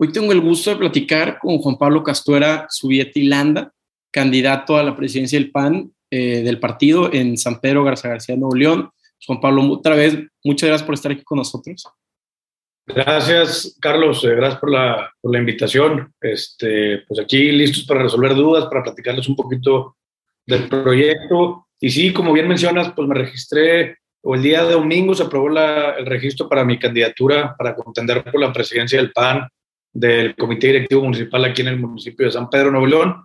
Hoy tengo el gusto de platicar con Juan Pablo Castuera Subieta Landa, candidato a la presidencia del PAN eh, del partido en San Pedro Garza García, Nuevo León. Juan Pablo, otra vez, muchas gracias por estar aquí con nosotros. Gracias, Carlos. Eh, gracias por la, por la, invitación. Este, pues aquí listos para resolver dudas, para platicarles un poquito del proyecto. Y sí, como bien mencionas, pues me registré, o el día de domingo se aprobó la, el registro para mi candidatura para contender por la presidencia del PAN del Comité Directivo Municipal aquí en el municipio de San Pedro, Nuevo León.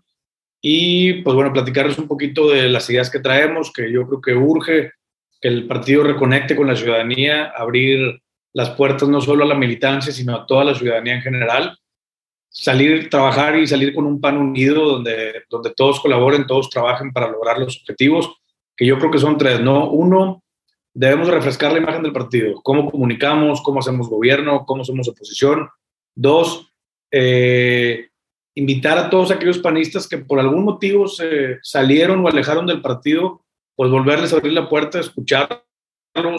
Y pues bueno, platicarles un poquito de las ideas que traemos, que yo creo que urge que el partido reconecte con la ciudadanía, abrir las puertas no solo a la militancia, sino a toda la ciudadanía en general. Salir, trabajar y salir con un pan unido donde, donde todos colaboren, todos trabajen para lograr los objetivos, que yo creo que son tres, ¿no? Uno, debemos refrescar la imagen del partido, cómo comunicamos, cómo hacemos gobierno, cómo somos oposición. Dos, eh, invitar a todos aquellos panistas que por algún motivo se salieron o alejaron del partido, pues volverles a abrir la puerta, escucharlos,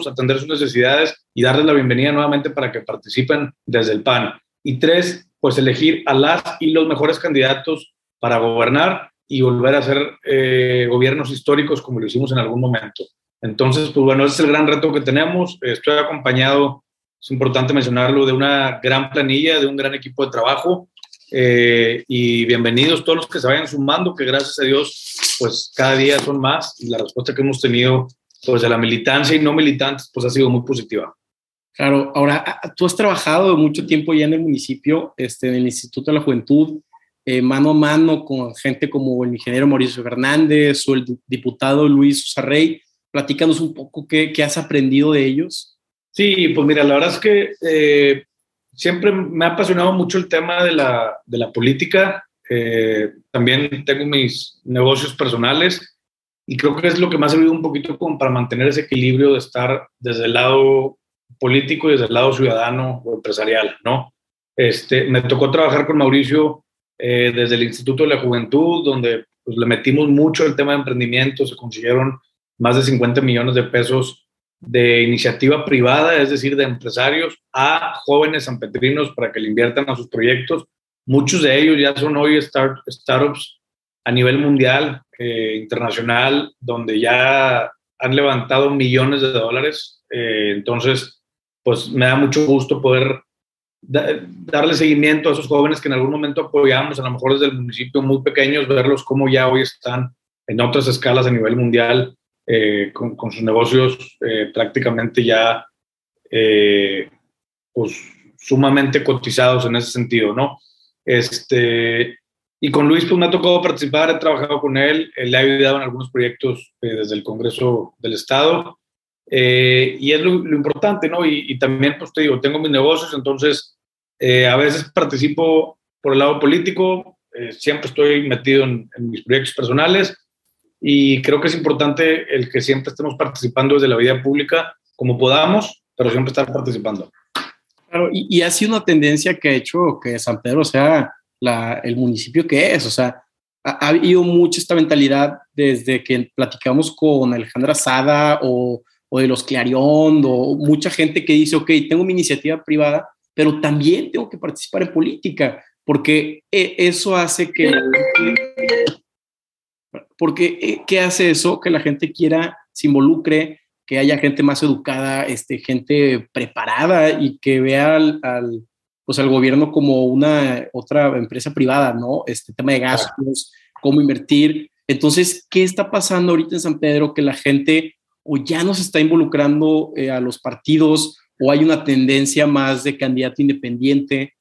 atender sus necesidades y darles la bienvenida nuevamente para que participen desde el PAN. Y tres, pues elegir a las y los mejores candidatos para gobernar y volver a hacer eh, gobiernos históricos como lo hicimos en algún momento. Entonces, pues bueno, ese es el gran reto que tenemos. Estoy acompañado, es importante mencionarlo, de una gran planilla, de un gran equipo de trabajo eh, y bienvenidos todos los que se vayan sumando, que gracias a Dios, pues cada día son más y la respuesta que hemos tenido pues de la militancia y no militantes, pues ha sido muy positiva. Claro, ahora tú has trabajado mucho tiempo ya en el municipio, este, en el Instituto de la Juventud, eh, mano a mano con gente como el ingeniero Mauricio Fernández o el diputado Luis Sarrey. Platícanos un poco qué, qué, has aprendido de ellos. Sí, pues mira, la verdad es que eh, siempre me ha apasionado mucho el tema de la, de la política. Eh, también tengo mis negocios personales y creo que es lo que más ha servido un poquito como para mantener ese equilibrio de estar desde el lado político y desde el lado ciudadano o empresarial, ¿no? Este, me tocó trabajar con Mauricio eh, desde el Instituto de la Juventud, donde pues, le metimos mucho el tema de emprendimiento, se consiguieron más de 50 millones de pesos de iniciativa privada, es decir, de empresarios, a jóvenes sanpetrinos para que le inviertan a sus proyectos. Muchos de ellos ya son hoy start, startups a nivel mundial, eh, internacional, donde ya han levantado millones de dólares. Eh, entonces, pues me da mucho gusto poder darle seguimiento a esos jóvenes que en algún momento apoyamos, a lo mejor desde el municipio muy pequeños, verlos cómo ya hoy están en otras escalas a nivel mundial eh, con, sus negocios eh, prácticamente ya eh, pues, sumamente cotizados en ese sentido, ¿no? Este, y con Luis pues me ha tocado participar, he trabajado con él, le ha ayudado en algunos proyectos desde el Congreso del Estado y es lo, importante, ¿no? Y, y, también pues te digo, tengo mis negocios, entonces a veces participo por el lado político, siempre estoy metido en, en mis proyectos personales y creo que es importante el que siempre estemos participando desde la vida pública como podamos, pero siempre estar participando. Claro, y, y ha sido una tendencia que ha hecho que San Pedro sea la, el municipio que es, o sea, ha, ha, habido mucha esta mentalidad desde que platicamos con Alejandra Sada o, o de los Clarion o mucha gente que dice, ok, tengo mi iniciativa privada, pero también tengo que participar en política, porque e, eso hace que porque eh, ¿qué hace eso? Que la gente quiera, se involucre, que haya gente más educada, este, gente preparada y que vea al, al, pues al gobierno como una otra empresa privada, ¿no? Este tema de gastos, cómo invertir. Entonces, ¿qué está pasando ahorita en San Pedro? Que la gente o ya no se está involucrando eh, a los partidos o hay una tendencia más de candidato independiente.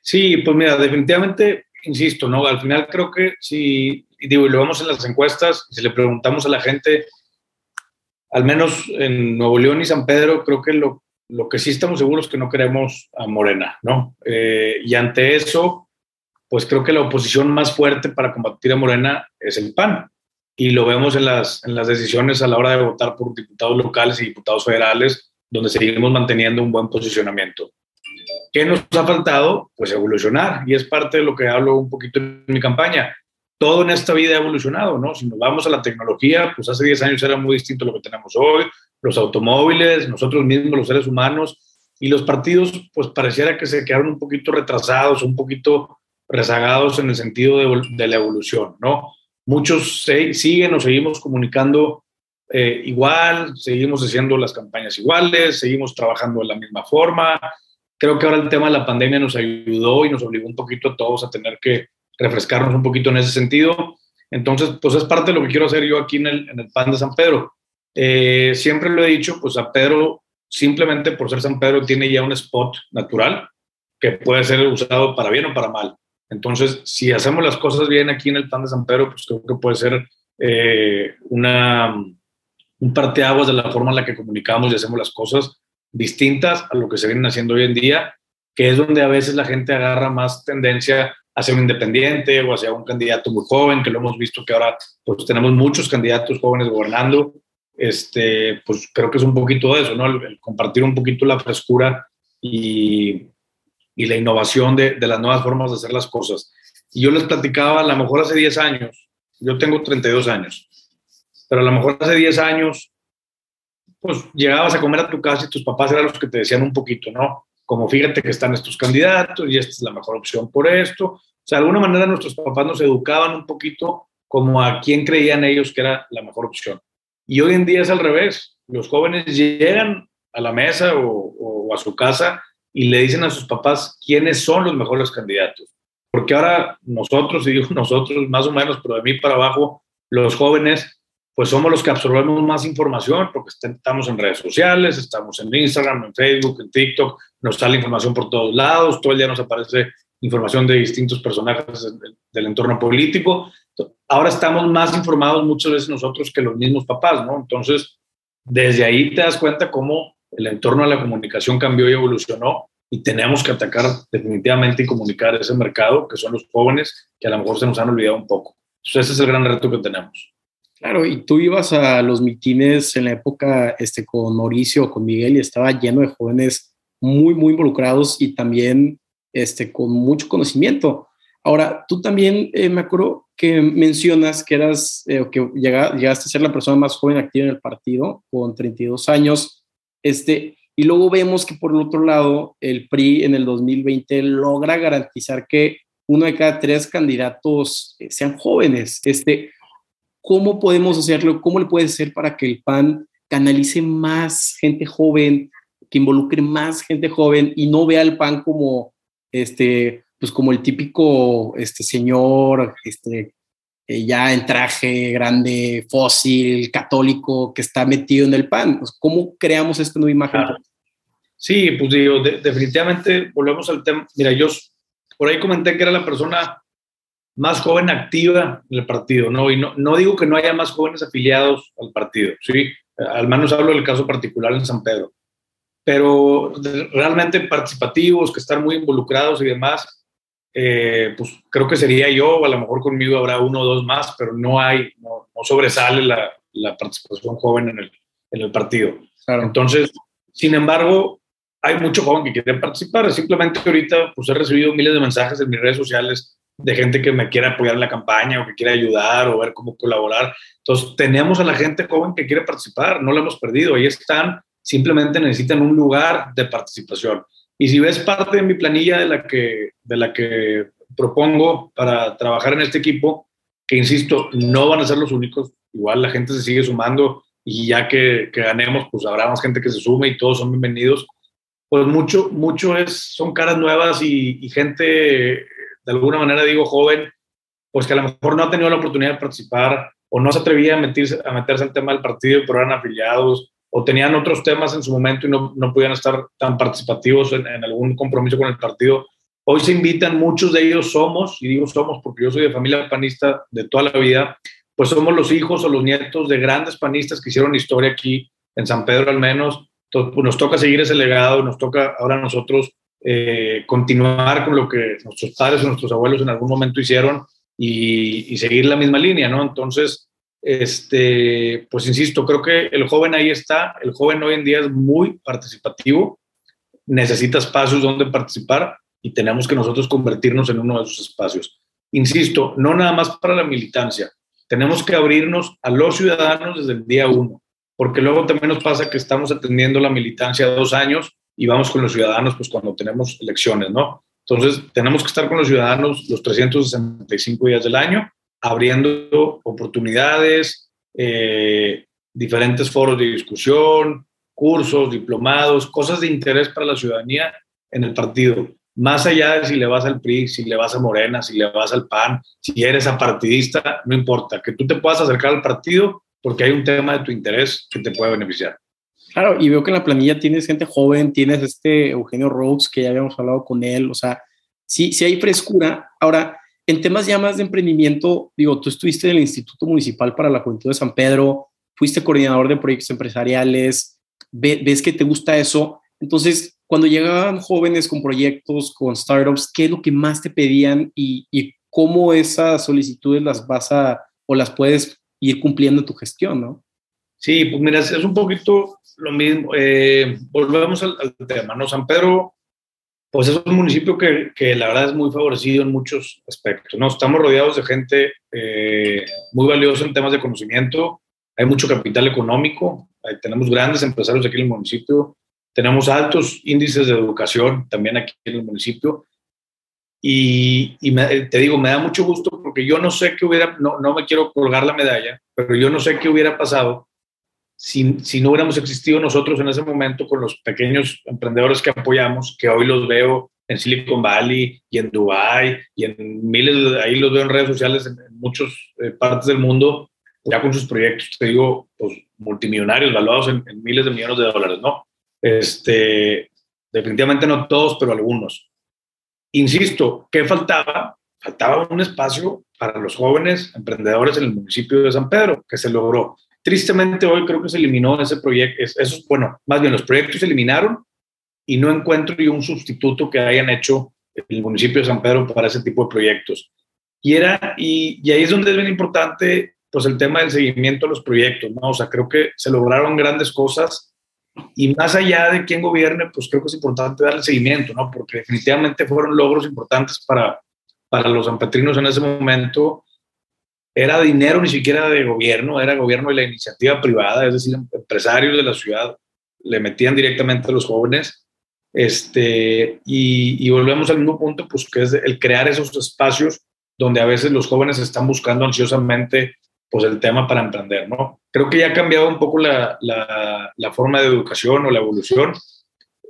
Sí, pues mira, definitivamente insisto, ¿no? Al final creo que si, digo, lo vemos en las encuestas, si le preguntamos a la gente, al menos en Nuevo León y San Pedro, creo que lo, lo que sí estamos seguros es que no queremos a Morena, ¿no? Eh, y ante eso, pues creo que la oposición más fuerte para combatir a Morena es el PAN. Y lo vemos en las, en las decisiones a la hora de votar por diputados locales y diputados federales, donde seguimos manteniendo un buen posicionamiento. ¿Qué nos ha faltado? Pues evolucionar. Y es parte de lo que hablo un poquito en mi campaña. Todo en esta vida ha evolucionado, ¿no? Si nos vamos a la tecnología, pues hace 10 años era muy distinto a lo que tenemos hoy. Los automóviles, nosotros mismos, los seres humanos, y los partidos pues pareciera que se quedaron un poquito retrasados, un poquito rezagados en el sentido de, la evolución, ¿no? Muchos siguen o seguimos comunicando eh, igual, seguimos haciendo las campañas iguales, seguimos trabajando de la misma forma. Creo que ahora el tema de la pandemia nos ayudó y nos obligó un poquito a todos a tener que refrescarnos un poquito en ese sentido. Entonces, pues es parte de lo que quiero hacer yo aquí en el, en el PAN de San Pedro. Eh, siempre lo he dicho, pues San Pedro, simplemente por ser San Pedro, tiene ya un spot natural que puede ser usado para bien o para mal. Entonces, si hacemos las cosas bien aquí en el PAN de San Pedro, pues creo que puede ser eh, una, un parteaguas de la forma en la que comunicamos y hacemos las cosas distintas a lo que se vienen haciendo hoy en día, que es donde a veces la gente agarra más tendencia hacia un independiente o hacia un candidato muy joven, que lo hemos visto que ahora pues tenemos muchos candidatos jóvenes gobernando, este, pues creo que es un poquito de eso, ¿no? El, compartir un poquito la frescura y, la innovación de, de, las nuevas formas de hacer las cosas. Y yo les platicaba, a lo mejor hace 10 años, yo tengo 32 años, pero a lo mejor hace 10 años, pues llegabas a comer a tu casa y tus papás eran los que te decían un poquito, ¿no? Como fíjate que están estos candidatos y esta es la mejor opción por esto. O sea, de alguna manera nuestros papás nos educaban un poquito como a quién creían ellos que era la mejor opción. Y hoy en día es al revés. Los jóvenes llegan a la mesa o, a su casa y le dicen a sus papás quiénes son los mejores candidatos. Porque ahora nosotros, y digo nosotros más o menos, pero de mí para abajo, los jóvenes, pues somos los que absorbemos más información porque estamos en redes sociales, estamos en Instagram, en Facebook, en TikTok, nos sale información por todos lados, todo el día nos aparece información de distintos personajes del entorno político ahora estamos más informados muchas veces nosotros que los mismos papás, ¿no? Entonces, desde ahí te das cuenta cómo el entorno de la comunicación cambió y evolucionó y tenemos que atacar definitivamente y comunicar ese mercado, que son los jóvenes, que a lo mejor se nos han olvidado un poco. Entonces, ese es el gran reto que tenemos. Claro, y tú ibas a los mitines en la época este, con Mauricio con Miguel y estaba lleno de jóvenes muy, muy involucrados y también este, con mucho conocimiento. Ahora, tú también, eh, me acuerdo que mencionas que eras, eh, que llegaste a ser la persona más joven activa en el partido, con 32 años, este, y luego vemos que por el otro lado, el PRI en el 2020 logra garantizar que uno de cada tres candidatos eh, sean jóvenes. Este, ¿Cómo podemos hacerlo? ¿Cómo le puede ser para que el PAN canalice más gente joven, que involucre más gente joven y no vea al PAN como este, pues como el típico este señor este, eh, ya en traje grande, fósil, católico, que está metido en el pan. ¿Cómo creamos esta nueva imagen? Sí, pues digo, definitivamente volvemos al tema. Mira, yo por ahí comenté que era la persona más joven activa en el partido, ¿no? Y no, no digo que no haya más jóvenes afiliados al partido, ¿sí? Al menos hablo del caso particular en San Pedro. Pero realmente participativos, que están muy involucrados y demás, eh, pues creo que sería yo, o a lo mejor conmigo habrá uno o dos más, pero no hay, no, sobresale la, la, participación joven en el, en el partido. Entonces, sin embargo, hay mucho joven que quiere participar. Simplemente ahorita pues he recibido miles de mensajes en mis redes sociales de gente que me quiere apoyar en la campaña o que quiere ayudar o ver cómo colaborar. Entonces, tenemos a la gente joven que quiere participar, no la hemos perdido, ahí están, simplemente necesitan un lugar de participación. Y si ves parte de mi planilla de la que, de la que propongo para trabajar en este equipo, que insisto, no van a ser los únicos, igual la gente se sigue sumando y ya que, ganemos, pues habrá más gente que se sume y todos son bienvenidos. Pues mucho, mucho es, son caras nuevas y gente, de alguna manera digo joven, pues que a lo mejor no ha tenido la oportunidad de participar o no se atrevía a meterse, a meterse al tema del partido, pero eran afiliados o tenían otros temas en su momento y no, no podían estar tan participativos en, algún compromiso con el partido. Hoy se invitan, muchos de ellos somos, y digo somos porque yo soy de familia panista de toda la vida, pues somos los hijos o los nietos de grandes panistas que hicieron historia aquí en San Pedro al menos. Pues nos toca seguir ese legado, nos toca ahora a nosotros eh, continuar con lo que nuestros padres o nuestros abuelos en algún momento hicieron y, seguir la misma línea, ¿no? Entonces, este, pues insisto, creo que el joven ahí está, el joven hoy en día es muy participativo, necesita espacios donde participar y tenemos que nosotros convertirnos en uno de esos espacios. Insisto, no nada más para la militancia, tenemos que abrirnos a los ciudadanos desde el día uno, porque luego también nos pasa que estamos atendiendo la militancia dos años y vamos con los ciudadanos pues cuando tenemos elecciones, ¿no? Entonces, tenemos que estar con los ciudadanos los 365 días del año, abriendo oportunidades, eh, diferentes foros de discusión, cursos, diplomados, cosas de interés para la ciudadanía en el partido. Más allá de si le vas al PRI, si le vas a Morena, si le vas al PAN, si eres apartidista, no importa, que tú te puedas acercar al partido porque hay un tema de tu interés que te puede beneficiar. Claro, y veo que en la planilla tienes gente joven, tienes este Eugenio Rhodes, que ya habíamos hablado con él, o sea, sí, sí hay frescura. Ahora, en temas ya más de emprendimiento, digo, tú estuviste en el Instituto Municipal para la Juventud de San Pedro, fuiste coordinador de proyectos empresariales, ves que te gusta eso. Entonces, cuando llegaban jóvenes con proyectos, con startups, ¿qué es lo que más te pedían y, y cómo esas solicitudes las vas a o las puedes ir cumpliendo en tu gestión, ¿no? Sí, pues mira, es un poquito lo mismo. Eh, volvemos al, tema, ¿no? San Pedro, pues es un municipio que, que, la verdad es muy favorecido en muchos aspectos, ¿no? Estamos rodeados de gente eh, muy valiosa en temas de conocimiento, hay mucho capital económico, tenemos grandes empresarios aquí en el municipio, tenemos altos índices de educación también aquí en el municipio. Y, y te digo, me da mucho gusto porque yo no sé qué hubiera, no, no me quiero colgar la medalla, pero yo no sé qué hubiera pasado si, si, no hubiéramos existido nosotros en ese momento con los pequeños emprendedores que apoyamos, que hoy los veo en Silicon Valley y en Dubai y en miles, ahí los veo en redes sociales en, muchas eh, partes del mundo, ya con sus proyectos, te digo, pues multimillonarios, valuados en, en, miles de millones de dólares, ¿no? Este, definitivamente no todos, pero algunos. Insisto, ¿qué faltaba? Faltaba un espacio para los jóvenes emprendedores en el municipio de San Pedro, que se logró. Tristemente hoy creo que se eliminó ese proyecto, esos, bueno, más bien los proyectos se eliminaron y no encuentro yo un sustituto que hayan hecho el municipio de San Pedro para ese tipo de proyectos. Y, era, y, y ahí es donde es bien importante pues el tema del seguimiento de los proyectos, ¿no? O sea, creo que se lograron grandes cosas y más allá de quién gobierne, pues creo que es importante darle seguimiento, ¿no? Porque definitivamente fueron logros importantes para, para los sanpetrinos en ese momento era dinero ni siquiera de gobierno, era gobierno de la iniciativa privada, es decir, empresarios de la ciudad le metían directamente a los jóvenes. Este, y, volvemos al mismo punto, pues que es el crear esos espacios donde a veces los jóvenes están buscando ansiosamente pues el tema para emprender, ¿no? Creo que ya ha cambiado un poco la, la, forma de educación o la evolución.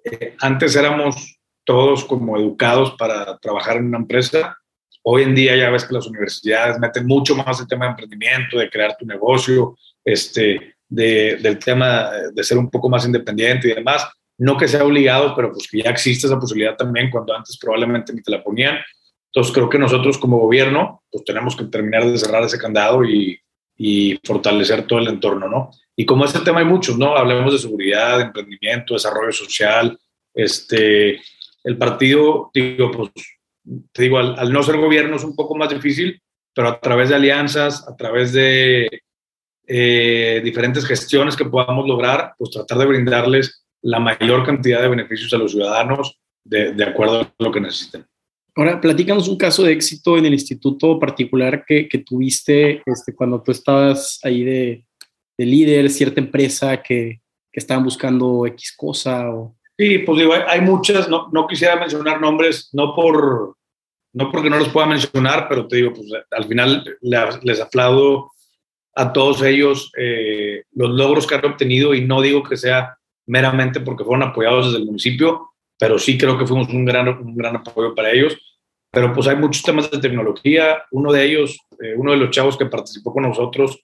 Eh, antes éramos todos como educados para trabajar en una empresa Hoy en día ya ves que las universidades meten mucho más el tema de emprendimiento, de crear tu negocio, este, de, del tema de ser un poco más independiente y demás. No que sea obligado, pero pues que ya existe esa posibilidad también cuando antes probablemente ni te la ponían. Entonces creo que nosotros como gobierno pues tenemos que terminar de cerrar ese candado y, y fortalecer todo el entorno, ¿no? Y como este tema hay muchos, ¿no? Hablemos de seguridad, de emprendimiento, desarrollo social, este, el partido, digo, pues te digo, al, no ser gobierno es un poco más difícil, pero a través de alianzas, a través de eh, diferentes gestiones que podamos lograr, pues tratar de brindarles la mayor cantidad de beneficios a los ciudadanos de, de acuerdo a lo que necesiten. Ahora, platícanos un caso de éxito en el instituto particular que, que tuviste este, cuando tú estabas ahí de, de líder, cierta empresa que, que, estaban buscando X cosa o... Sí, pues digo, hay, muchas, no, no, quisiera mencionar nombres, no, por, no porque no los pueda mencionar, pero te digo, pues al final les, aplaudo a todos ellos eh, los logros que han obtenido y no digo que sea meramente porque fueron apoyados desde el municipio, pero sí creo que fuimos un gran, un gran apoyo para ellos. Pero pues hay muchos temas de tecnología, uno de ellos, eh, uno de los chavos que participó con nosotros,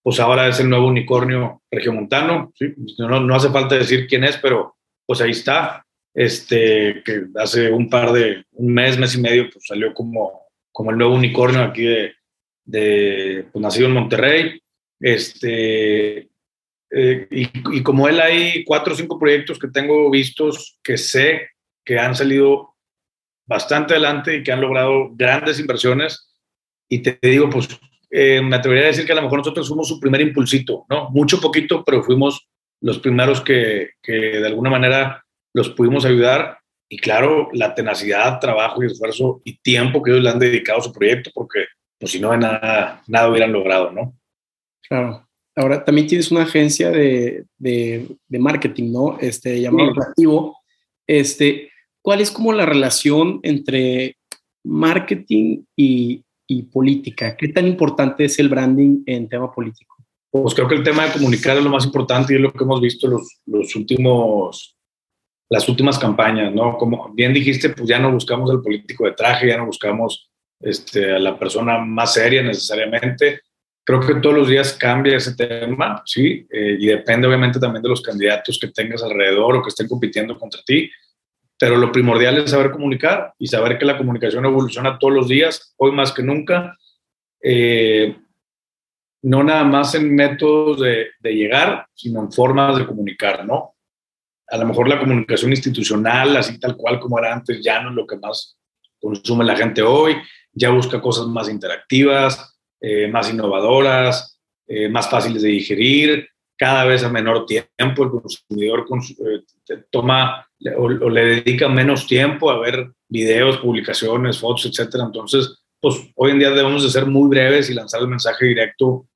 pues ahora es el nuevo unicornio regiomontano, ¿sí? no, no hace falta decir quién es, pero pues ahí está. Este, que hace un par de, un mes, mes y medio, pues salió como, como el nuevo unicornio aquí de, de pues nacido en Monterrey. Este, eh, y, y, como él hay cuatro o cinco proyectos que tengo vistos que sé que han salido bastante adelante y que han logrado grandes inversiones. Y te digo, pues eh, me atrevería a decir que a lo mejor nosotros fuimos su primer impulsito, ¿no? Mucho poquito, pero fuimos los primeros que, que de alguna manera los pudimos ayudar y claro, la tenacidad, trabajo y esfuerzo y tiempo que ellos le han dedicado a su proyecto, porque pues, si no, nada, nada hubieran logrado, ¿no? Claro. Ahora, también tienes una agencia de, de, de marketing, ¿no? Este, llamado sí. este, ¿cuál es como la relación entre marketing y, política? ¿Qué tan importante es el branding en tema político? Pues creo que el tema de comunicar es lo más importante y es lo que hemos visto los, los últimos, las últimas campañas, ¿no? Como bien dijiste, pues ya no buscamos al político de traje, ya no buscamos este, a la persona más seria necesariamente. Creo que todos los días cambia ese tema, ¿sí? Eh, y depende obviamente también de los candidatos que tengas alrededor o que estén compitiendo contra ti. Pero lo primordial es saber comunicar y saber que la comunicación evoluciona todos los días, hoy más que nunca. Eh, no nada más en métodos de, de, llegar, sino en formas de comunicar, ¿no? A lo mejor la comunicación institucional, así tal cual como era antes, ya no es lo que más consume la gente hoy, ya busca cosas más interactivas, eh, más innovadoras, eh, más fáciles de digerir, cada vez a menor tiempo. El consumidor eh, toma o, le dedica menos tiempo a ver videos, publicaciones, fotos, etcétera. Entonces, pues hoy en día debemos de ser muy breves y lanzar el mensaje directo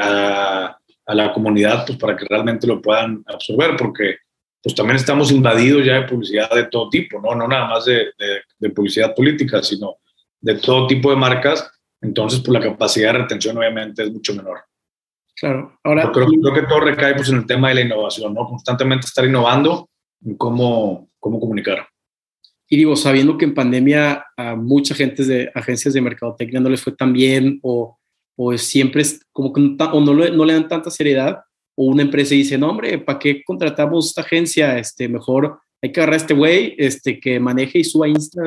a, a, la comunidad pues, para que realmente lo puedan absorber, porque pues también estamos invadidos ya de publicidad de todo tipo, no, no nada más de, de, de publicidad política, sino de todo tipo de marcas, entonces pues la capacidad de retención obviamente es mucho menor. Claro, ahora... Creo, creo, que todo recae pues en el tema de la innovación, ¿no? Constantemente estar innovando en cómo, cómo comunicar. Y digo, sabiendo que en pandemia a mucha gente de agencias de mercadotecnia no les fue tan bien o, o siempre es como que no, o no, no le dan tanta seriedad o una empresa dice, no hombre, ¿para qué contratamos esta agencia? Este, mejor hay que agarrar a este güey este, que maneje y suba Insta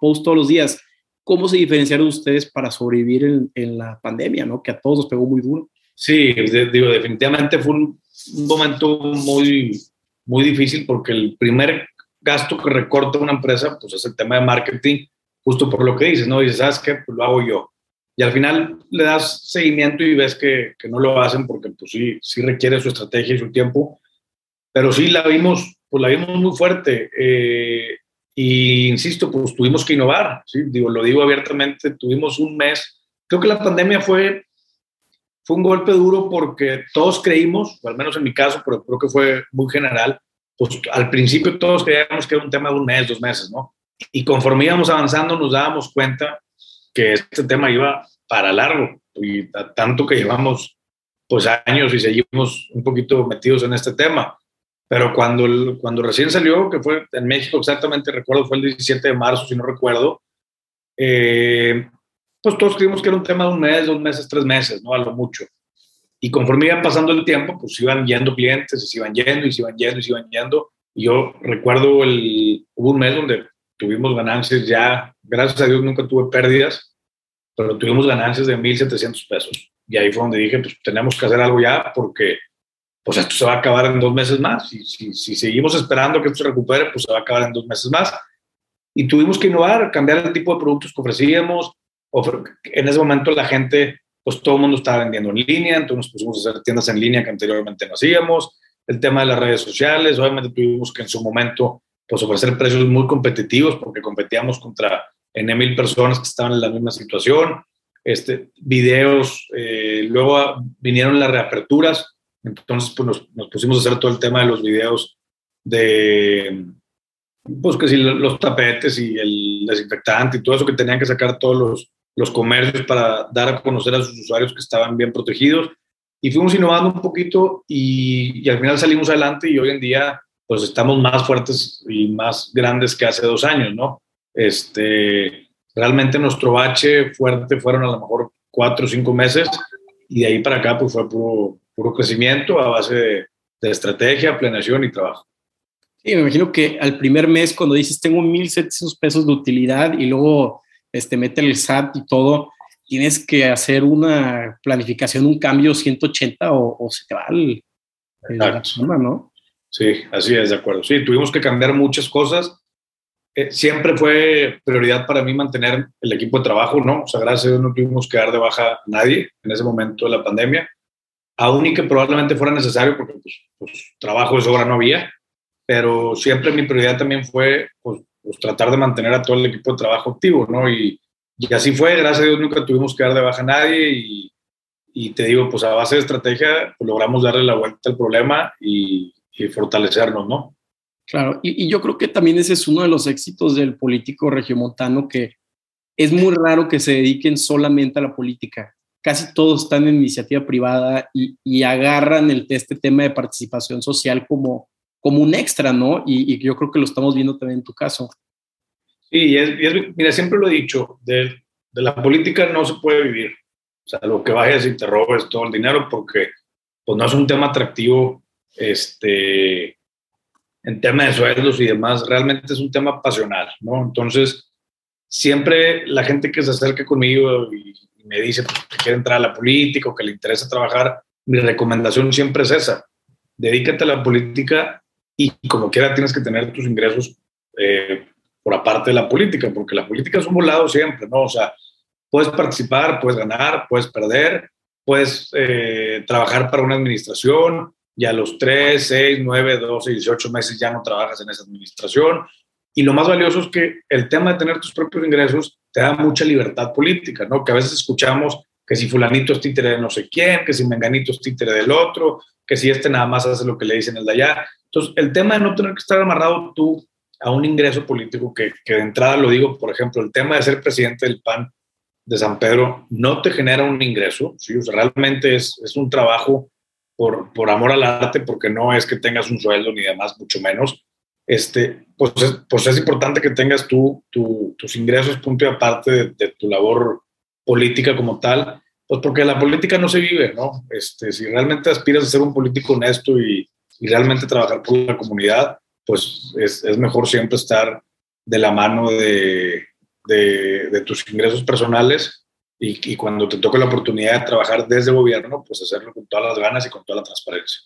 post todos los días. ¿Cómo se diferenciaron ustedes para sobrevivir en, la pandemia, ¿no? que a todos nos pegó muy duro? Sí, digo, definitivamente fue un, momento muy, muy difícil porque el primer gasto que recorta una empresa pues es el tema de marketing, justo por lo que dices, ¿no? Dices, ¿sabes qué? Pues lo hago yo. Y al final le das seguimiento y ves que, que no lo hacen porque pues sí, sí requiere su estrategia y su tiempo, pero sí la vimos, pues la vimos muy fuerte. Eh, y insisto, pues tuvimos que innovar, ¿sí? digo, lo digo abiertamente, tuvimos un mes. Creo que la pandemia fue, fue un golpe duro porque todos creímos, o al menos en mi caso, pero creo que fue muy general, pues al principio todos creíamos que era un tema de un mes, dos meses, ¿no? Y conforme íbamos avanzando nos dábamos cuenta que este tema iba para largo y tanto que llevamos pues años y seguimos un poquito metidos en este tema. Pero cuando, cuando recién salió, que fue en México exactamente, recuerdo, fue el 17 de marzo, si no recuerdo, eh, pues todos creímos que era un tema de un mes, dos meses, tres meses, ¿no? A lo mucho. Y conforme iban pasando el tiempo, pues iban yendo clientes, y se iban yendo, y se iban yendo, y se iban yendo. Y yo recuerdo, el, hubo un mes donde tuvimos ganancias ya, gracias a Dios nunca tuve pérdidas, pero tuvimos ganancias de 1.700 pesos. Y ahí fue donde dije, pues tenemos que hacer algo ya porque pues esto se va a acabar en dos meses más. Y si, si seguimos esperando que esto se recupere, pues se va a acabar en dos meses más. Y tuvimos que innovar, cambiar el tipo de productos que ofrecíamos. En ese momento la gente, pues todo el mundo estaba vendiendo en línea, entonces nos pusimos a hacer tiendas en línea que anteriormente no hacíamos. El tema de las redes sociales, obviamente tuvimos que en su momento pues ofrecer precios muy competitivos porque competíamos contra N mil personas que estaban en la misma situación. Este, videos, eh, luego vinieron las reaperturas, entonces, pues nos, nos, pusimos a hacer todo el tema de los videos de, pues que si los tapetes y el desinfectante y todo eso que tenían que sacar todos los, los comercios para dar a conocer a sus usuarios que estaban bien protegidos. Y fuimos innovando un poquito y, y al final salimos adelante y hoy en día pues estamos más fuertes y más grandes que hace dos años, ¿no? Este, realmente nuestro bache fuerte fueron a lo mejor cuatro o cinco meses y de ahí para acá pues fue puro, puro crecimiento a base de, estrategia, planeación y trabajo. Sí, me imagino que al primer mes, cuando dices tengo 1.700 pesos de utilidad y luego este, mete el SAT y todo, tienes que hacer una planificación, un cambio 180 o, se te va el, la ¿no? Sí, así es, de acuerdo. Sí, tuvimos que cambiar muchas cosas. Eh, siempre fue prioridad para mí mantener el equipo de trabajo, ¿no? O sea, gracias a Dios no tuvimos que dar de baja a nadie en ese momento de la pandemia aún y que probablemente fuera necesario porque pues, pues, trabajo de sobra no había, pero siempre mi prioridad también fue pues, pues, tratar de mantener a todo el equipo de trabajo activo, ¿no? Y, y, así fue, gracias a Dios nunca tuvimos que dar de baja a nadie y, y te digo, pues a base de estrategia pues, logramos darle la vuelta al problema y, y fortalecernos, ¿no? Claro, y, yo creo que también ese es uno de los éxitos del político regiomontano, que es muy raro que se dediquen solamente a la política. Casi todos están en iniciativa privada y, agarran el, este tema de participación social como, como un extra, ¿no? Y, yo creo que lo estamos viendo también en tu caso. Sí, mira, siempre lo he dicho, de, de, la política no se puede vivir. O sea, lo que vayas y te robes todo el dinero porque pues no es un tema atractivo este, en tema de sueldos y demás, realmente es un tema pasional, ¿no? Entonces, siempre la gente que se acerca conmigo y, me dice pues, que quiere entrar a la política o que le interesa trabajar, mi recomendación siempre es esa, dedícate a la política y como quiera tienes que tener tus ingresos eh, por aparte de la política, porque la política es un volado siempre, ¿no? O sea, puedes participar, puedes ganar, puedes perder, puedes eh, trabajar para una administración, y a los 3, 6, 9, 12, 18 meses ya no trabajas en esa administración. Y lo más valioso es que el tema de tener tus propios ingresos te da mucha libertad política, ¿no? Que a veces escuchamos que si fulanito es títere de no sé quién, que si menganito es títere del otro, que si este nada más hace lo que le dicen el de allá. Entonces, el tema de no tener que estar amarrado tú a un ingreso político, que, que de entrada lo digo, por ejemplo, el tema de ser presidente del PAN de San Pedro no te genera un ingreso, ¿sí? o sea, realmente es, es un trabajo por, por amor al arte, porque no es que tengas un sueldo ni demás, mucho menos, este, pues, es, pues es importante que tengas tú tus ingresos punto y aparte de, tu labor política como tal, pues porque la política no se vive, ¿no? Este, si realmente aspiras a ser un político honesto y, realmente trabajar por la comunidad, pues es, mejor siempre estar de la mano de, de tus ingresos personales y, cuando te toque la oportunidad de trabajar desde gobierno, pues hacerlo con todas las ganas y con toda la transparencia.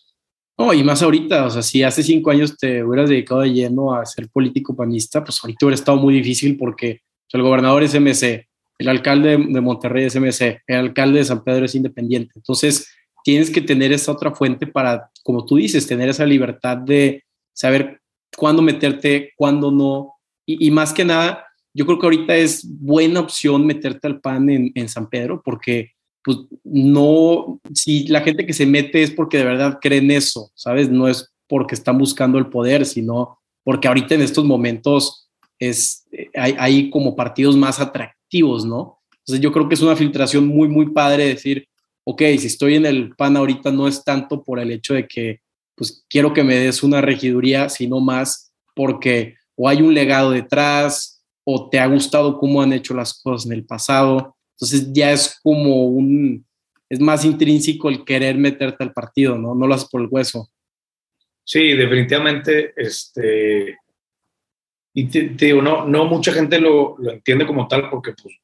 No, y más ahorita, o sea, si hace cinco años te hubieras dedicado de lleno a ser político panista, pues ahorita hubiera estado muy difícil porque el gobernador es MC, el alcalde de Monterrey es MC, el alcalde de San Pedro es independiente. Entonces, tienes que tener esa otra fuente para, como tú dices, tener esa libertad de saber cuándo meterte, cuándo no. Y, y más que nada, yo creo que ahorita es buena opción meterte al PAN en, San Pedro porque pues no, si la gente que se mete es porque de verdad creen eso, ¿sabes? No es porque están buscando el poder, sino porque ahorita en estos momentos es, hay, hay como partidos más atractivos, ¿no? Entonces yo creo que es una filtración muy, muy padre decir, ok, si estoy en el PAN ahorita no es tanto por el hecho de que pues quiero que me des una regiduría, sino más porque o hay un legado detrás, o te ha gustado cómo han hecho las cosas en el pasado. Entonces ya es como un, es más intrínseco el querer meterte al partido, ¿no? No lo haces por el hueso. Sí, definitivamente, este, y te, digo, no, no mucha gente lo, lo, entiende como tal porque, pues,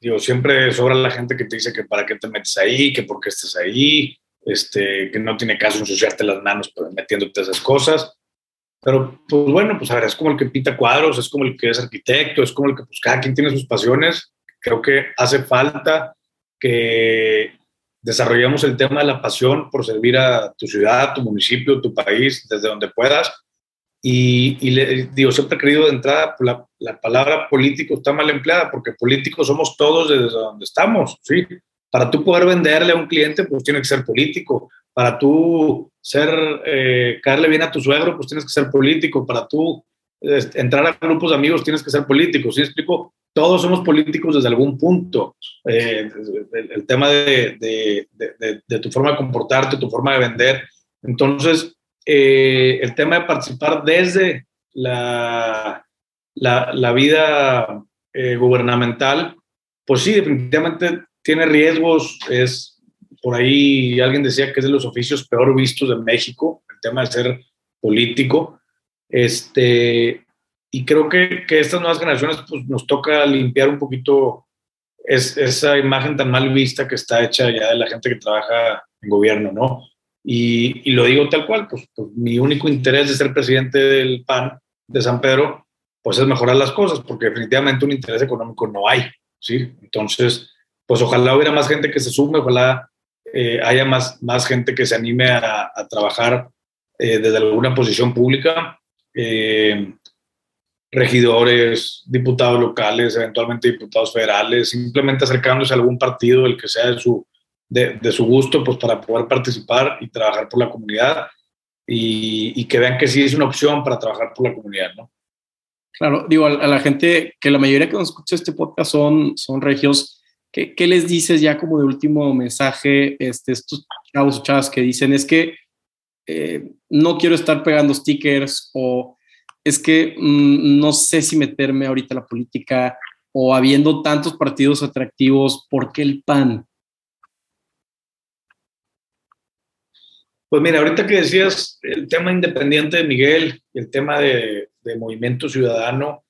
digo, siempre sobra la gente que te dice que para qué te metes ahí, que por qué estés ahí, este, que no tiene caso ensuciarte las manos metiéndote esas cosas. Pero, pues bueno, pues a ver, es como el que pinta cuadros, es como el que es arquitecto, es como el que, pues cada quien tiene sus pasiones. Creo que hace falta que desarrollemos el tema de la pasión por servir a tu ciudad, tu municipio, tu país, desde donde puedas. Y, y le, digo, siempre he creído de entrada, la, la palabra político está mal empleada, porque políticos somos todos desde donde estamos, ¿sí? Para tú poder venderle a un cliente, pues tiene que ser político. Para tú ser, eh, caerle bien a tu suegro, pues tienes que ser político. Para tú entrar a grupos de amigos, tienes que ser político. ¿Sí explico? Todos somos políticos desde algún punto. Eh, el, tema de, tu forma de comportarte, tu forma de vender. Entonces, eh, el tema de participar desde la, la, la vida gubernamental, pues sí, definitivamente tiene riesgos, es por ahí alguien decía que es de los oficios peor vistos de México, el tema de ser político. Este, y creo que, que estas nuevas generaciones pues, nos toca limpiar un poquito es, esa imagen tan mal vista que está hecha ya de la gente que trabaja en gobierno, ¿no? Y, lo digo tal cual, pues, pues, mi único interés de ser presidente del PAN de San Pedro, pues es mejorar las cosas, porque definitivamente un interés económico no hay, ¿sí? Entonces, pues ojalá hubiera más gente que se sume, ojalá eh, haya más, más gente que se anime a, trabajar eh, desde alguna posición pública, eh, regidores, diputados locales, eventualmente diputados federales, simplemente acercándose a algún partido, el que sea de su, de, de su gusto, pues para poder participar y trabajar por la comunidad. y, que vean que sí es una opción para trabajar por la comunidad, ¿no? Claro, digo, a, la gente, que la mayoría que nos escucha este podcast son, son regios, ¿qué, ¿qué, les dices ya como de último mensaje este, estos chavos o chavas que dicen es que eh, no quiero estar pegando stickers o es que mm, no sé si meterme ahorita a la política o habiendo tantos partidos atractivos, ¿por qué el PAN? Pues mira, ahorita que decías el tema independiente de Miguel, el tema de, movimiento ciudadano,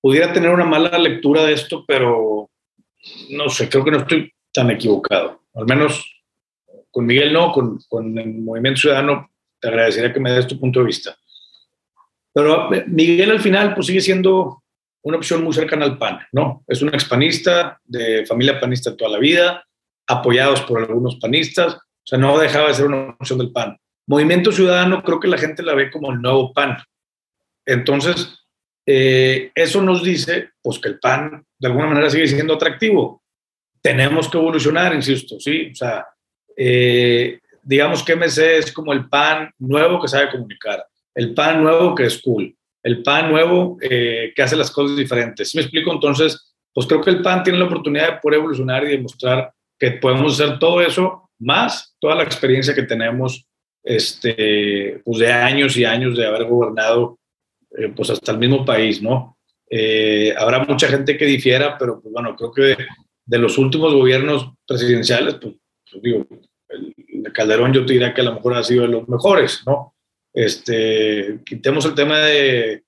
pudiera tener una mala lectura de esto, pero no sé, creo que no estoy tan equivocado. Al menos con Miguel no, con, con el movimiento ciudadano te agradecería que me des tu punto de vista. Pero eh, Miguel al final pues sigue siendo una opción muy cercana al PAN, ¿no? Es un expanista de familia panista toda la vida, apoyados por algunos panistas, o sea, no dejaba de ser una opción del PAN. Movimiento Ciudadano creo que la gente la ve como el nuevo PAN. Entonces, eh, eso nos dice pues que el PAN de alguna manera sigue siendo atractivo. Tenemos que evolucionar, insisto, ¿sí? O sea, eh, digamos que MC es como el PAN nuevo que sabe comunicar, el PAN nuevo que es cool, el PAN nuevo eh, que hace las cosas diferentes. ¿Sí me explico? Entonces, pues creo que el PAN tiene la oportunidad de poder evolucionar y demostrar que podemos hacer todo eso más toda la experiencia que tenemos este, pues de años y años de haber gobernado eh, pues hasta el mismo país, ¿no? Eh, habrá mucha gente que difiera, pero pues bueno, creo que de, los últimos gobiernos presidenciales, pues, pues digo, el, de Calderón yo te diría que a lo mejor ha sido de los mejores, ¿no? Este, quitemos el tema de,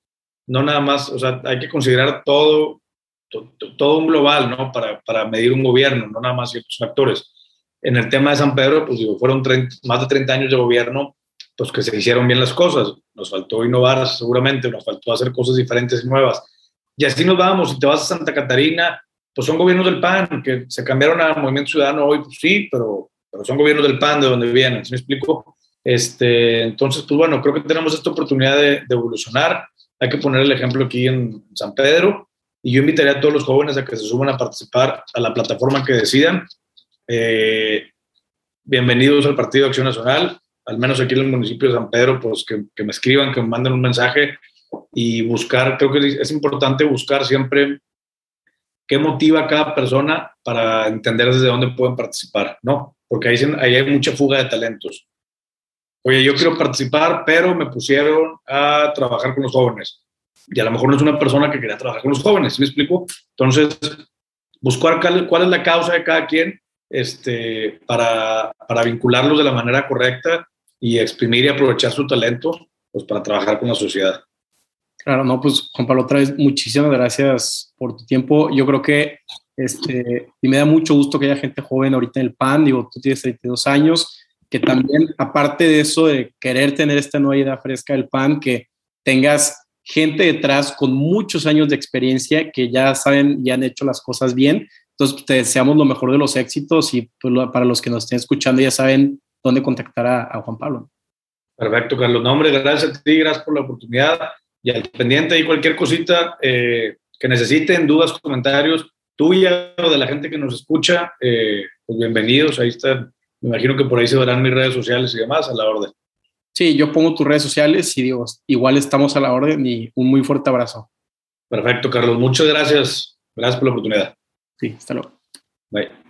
no nada más, o sea, hay que considerar todo, todo, un global, ¿no? Para, para medir un gobierno, no nada más ciertos factores en el tema de San Pedro, pues digo, fueron más de 30 años de gobierno, pues que se hicieron bien las cosas. Nos faltó innovar seguramente, nos faltó hacer cosas diferentes y nuevas. Y así nos vamos. Si te vas a Santa Catarina, pues son gobiernos del PAN, que se cambiaron a Movimiento Ciudadano hoy, pues sí, pero, pero son gobiernos del PAN de donde vienen. ¿Sí me explico? Este, entonces, pues bueno, creo que tenemos esta oportunidad de, de evolucionar. Hay que poner el ejemplo aquí en San Pedro. Y yo invitaría a todos los jóvenes a que se suban a participar a la plataforma que decidan eh, bienvenidos al Partido Acción Nacional, al menos aquí en el municipio de San Pedro, pues que, me escriban, que me manden un mensaje y buscar, creo que es importante buscar siempre qué motiva a cada persona para entender desde dónde pueden participar, ¿no? Porque ahí, hay mucha fuga de talentos. Oye, yo quiero participar, pero me pusieron a trabajar con los jóvenes. Y a lo mejor no es una persona que quería trabajar con los jóvenes, ¿me explico? Entonces, buscar cuál es la causa de cada quien este, para, para vincularlos de la manera correcta y exprimir y aprovechar su talento pues, para trabajar con la sociedad. Claro, no, pues Juan Pablo, otra vez muchísimas gracias por tu tiempo. Yo creo que, este, y me da mucho gusto que haya gente joven ahorita en el PAN, digo, tú tienes 32 años, que también, aparte de eso, de querer tener esta nueva idea fresca del PAN, que tengas gente detrás con muchos años de experiencia que ya saben y han hecho las cosas bien, entonces, te deseamos lo mejor de los éxitos y pues, para los que nos estén escuchando ya saben dónde contactar a, Juan Pablo. Perfecto, Carlos. No, hombre, gracias a ti, gracias por la oportunidad y al pendiente y cualquier cosita eh, que necesiten, dudas, comentarios, tuya o de la gente que nos escucha, eh, pues bienvenidos. Ahí está. Me imagino que por ahí se verán mis redes sociales y demás a la orden. Sí, yo pongo tus redes sociales y digo, igual estamos a la orden y un muy fuerte abrazo. Perfecto, Carlos. Muchas gracias. Gracias por la oportunidad. Sí, hasta luego. Bye.